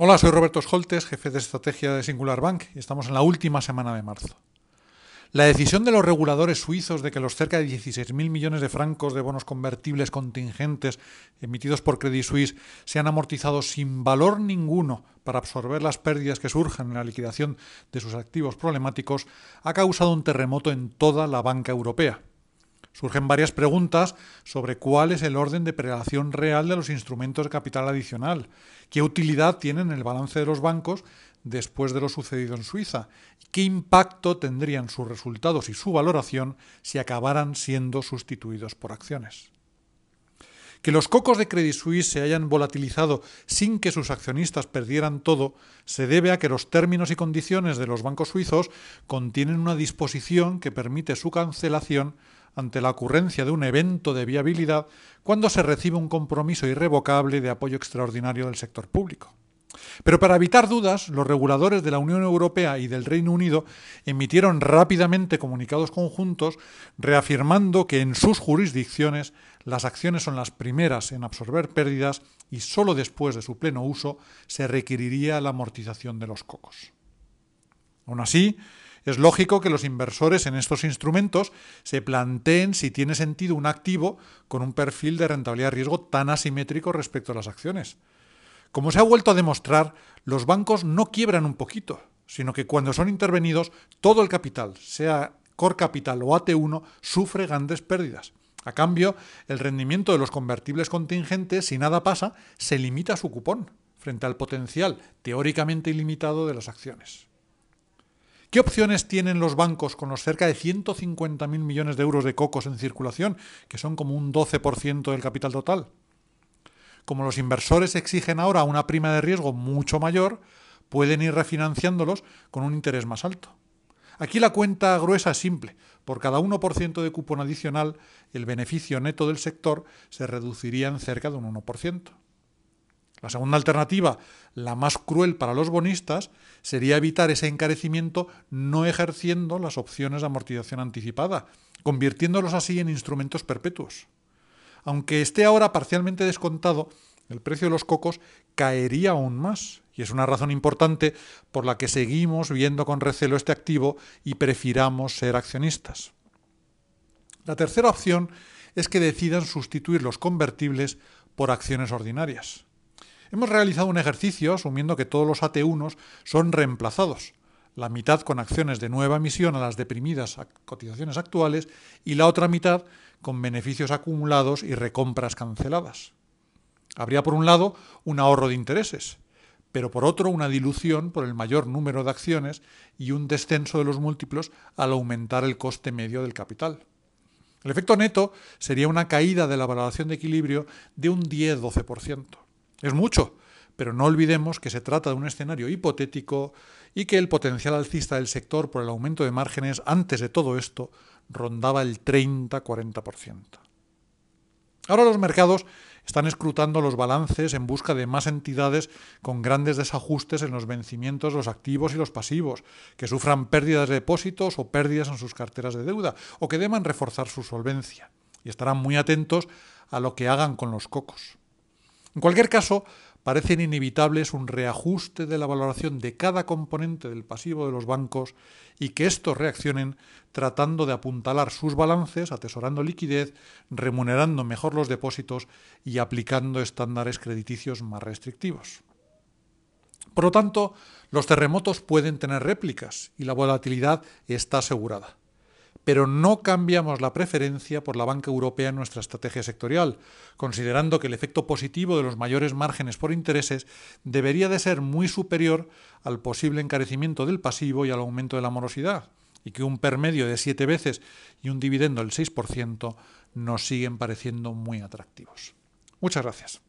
Hola, soy Roberto Scholtes, jefe de estrategia de Singular Bank, y estamos en la última semana de marzo. La decisión de los reguladores suizos de que los cerca de 16.000 millones de francos de bonos convertibles contingentes emitidos por Credit Suisse sean amortizados sin valor ninguno para absorber las pérdidas que surjan en la liquidación de sus activos problemáticos ha causado un terremoto en toda la banca europea. Surgen varias preguntas sobre cuál es el orden de prelación real de los instrumentos de capital adicional, qué utilidad tienen en el balance de los bancos después de lo sucedido en Suiza, y qué impacto tendrían sus resultados y su valoración si acabaran siendo sustituidos por acciones. Que los cocos de Credit Suisse se hayan volatilizado sin que sus accionistas perdieran todo se debe a que los términos y condiciones de los bancos suizos contienen una disposición que permite su cancelación ante la ocurrencia de un evento de viabilidad cuando se recibe un compromiso irrevocable de apoyo extraordinario del sector público. Pero para evitar dudas, los reguladores de la Unión Europea y del Reino Unido emitieron rápidamente comunicados conjuntos reafirmando que en sus jurisdicciones las acciones son las primeras en absorber pérdidas y sólo después de su pleno uso se requeriría la amortización de los cocos. Aún así, es lógico que los inversores en estos instrumentos se planteen si tiene sentido un activo con un perfil de rentabilidad-riesgo tan asimétrico respecto a las acciones. Como se ha vuelto a demostrar, los bancos no quiebran un poquito, sino que cuando son intervenidos, todo el capital, sea Core Capital o AT1, sufre grandes pérdidas. A cambio, el rendimiento de los convertibles contingentes, si nada pasa, se limita a su cupón, frente al potencial teóricamente ilimitado de las acciones. ¿Qué opciones tienen los bancos con los cerca de 150.000 millones de euros de cocos en circulación, que son como un 12% del capital total? Como los inversores exigen ahora una prima de riesgo mucho mayor, pueden ir refinanciándolos con un interés más alto. Aquí la cuenta gruesa es simple. Por cada 1% de cupón adicional, el beneficio neto del sector se reduciría en cerca de un 1%. La segunda alternativa, la más cruel para los bonistas, sería evitar ese encarecimiento no ejerciendo las opciones de amortización anticipada, convirtiéndolos así en instrumentos perpetuos. Aunque esté ahora parcialmente descontado, el precio de los cocos caería aún más, y es una razón importante por la que seguimos viendo con recelo este activo y prefiramos ser accionistas. La tercera opción es que decidan sustituir los convertibles por acciones ordinarias. Hemos realizado un ejercicio asumiendo que todos los AT1 son reemplazados, la mitad con acciones de nueva emisión a las deprimidas cotizaciones actuales y la otra mitad con beneficios acumulados y recompras canceladas. Habría por un lado un ahorro de intereses, pero por otro una dilución por el mayor número de acciones y un descenso de los múltiplos al aumentar el coste medio del capital. El efecto neto sería una caída de la valoración de equilibrio de un 10-12%. Es mucho, pero no olvidemos que se trata de un escenario hipotético y que el potencial alcista del sector por el aumento de márgenes antes de todo esto rondaba el 30-40%. Ahora los mercados están escrutando los balances en busca de más entidades con grandes desajustes en los vencimientos los activos y los pasivos, que sufran pérdidas de depósitos o pérdidas en sus carteras de deuda, o que deban reforzar su solvencia. Y estarán muy atentos a lo que hagan con los cocos. En cualquier caso, parecen inevitables un reajuste de la valoración de cada componente del pasivo de los bancos y que estos reaccionen tratando de apuntalar sus balances, atesorando liquidez, remunerando mejor los depósitos y aplicando estándares crediticios más restrictivos. Por lo tanto, los terremotos pueden tener réplicas y la volatilidad está asegurada pero no cambiamos la preferencia por la banca europea en nuestra estrategia sectorial, considerando que el efecto positivo de los mayores márgenes por intereses debería de ser muy superior al posible encarecimiento del pasivo y al aumento de la morosidad, y que un permedio de siete veces y un dividendo del 6% nos siguen pareciendo muy atractivos. Muchas gracias.